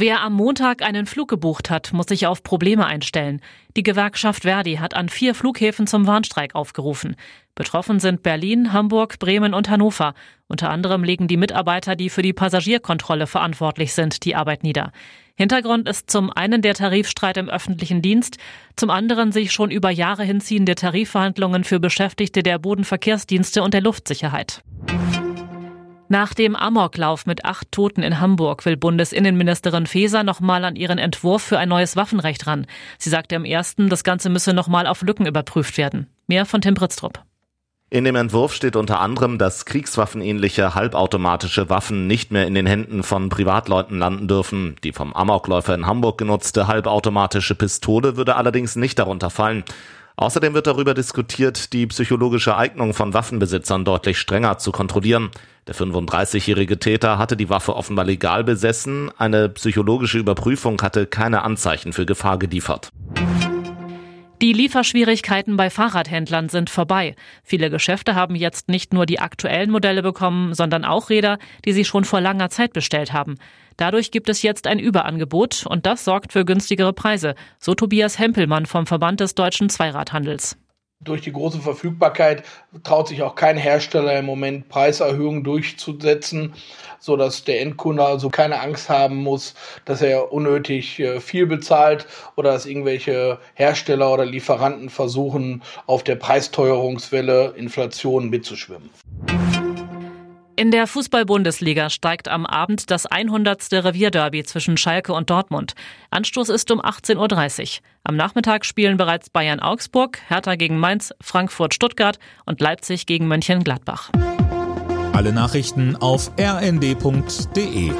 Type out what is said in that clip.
Wer am Montag einen Flug gebucht hat, muss sich auf Probleme einstellen. Die Gewerkschaft Verdi hat an vier Flughäfen zum Warnstreik aufgerufen. Betroffen sind Berlin, Hamburg, Bremen und Hannover. Unter anderem legen die Mitarbeiter, die für die Passagierkontrolle verantwortlich sind, die Arbeit nieder. Hintergrund ist zum einen der Tarifstreit im öffentlichen Dienst, zum anderen sich schon über Jahre hinziehende Tarifverhandlungen für Beschäftigte der Bodenverkehrsdienste und der Luftsicherheit. Nach dem Amoklauf mit acht Toten in Hamburg will Bundesinnenministerin Faeser nochmal an ihren Entwurf für ein neues Waffenrecht ran. Sie sagte im ersten, das Ganze müsse nochmal auf Lücken überprüft werden. Mehr von Tim Britztrup. In dem Entwurf steht unter anderem, dass kriegswaffenähnliche halbautomatische Waffen nicht mehr in den Händen von Privatleuten landen dürfen. Die vom Amokläufer in Hamburg genutzte halbautomatische Pistole würde allerdings nicht darunter fallen. Außerdem wird darüber diskutiert, die psychologische Eignung von Waffenbesitzern deutlich strenger zu kontrollieren. Der 35-jährige Täter hatte die Waffe offenbar legal besessen. Eine psychologische Überprüfung hatte keine Anzeichen für Gefahr geliefert. Die Lieferschwierigkeiten bei Fahrradhändlern sind vorbei. Viele Geschäfte haben jetzt nicht nur die aktuellen Modelle bekommen, sondern auch Räder, die sie schon vor langer Zeit bestellt haben. Dadurch gibt es jetzt ein Überangebot und das sorgt für günstigere Preise, so Tobias Hempelmann vom Verband des deutschen Zweiradhandels. Durch die große Verfügbarkeit traut sich auch kein Hersteller im Moment Preiserhöhungen durchzusetzen, so dass der Endkunde also keine Angst haben muss, dass er unnötig äh, viel bezahlt oder dass irgendwelche Hersteller oder Lieferanten versuchen, auf der Preisteuerungswelle Inflation mitzuschwimmen. In der Fußball-Bundesliga steigt am Abend das 100. Revierderby zwischen Schalke und Dortmund. Anstoß ist um 18.30 Uhr. Am Nachmittag spielen bereits Bayern Augsburg, Hertha gegen Mainz, Frankfurt Stuttgart und Leipzig gegen Mönchengladbach. Alle Nachrichten auf rnd.de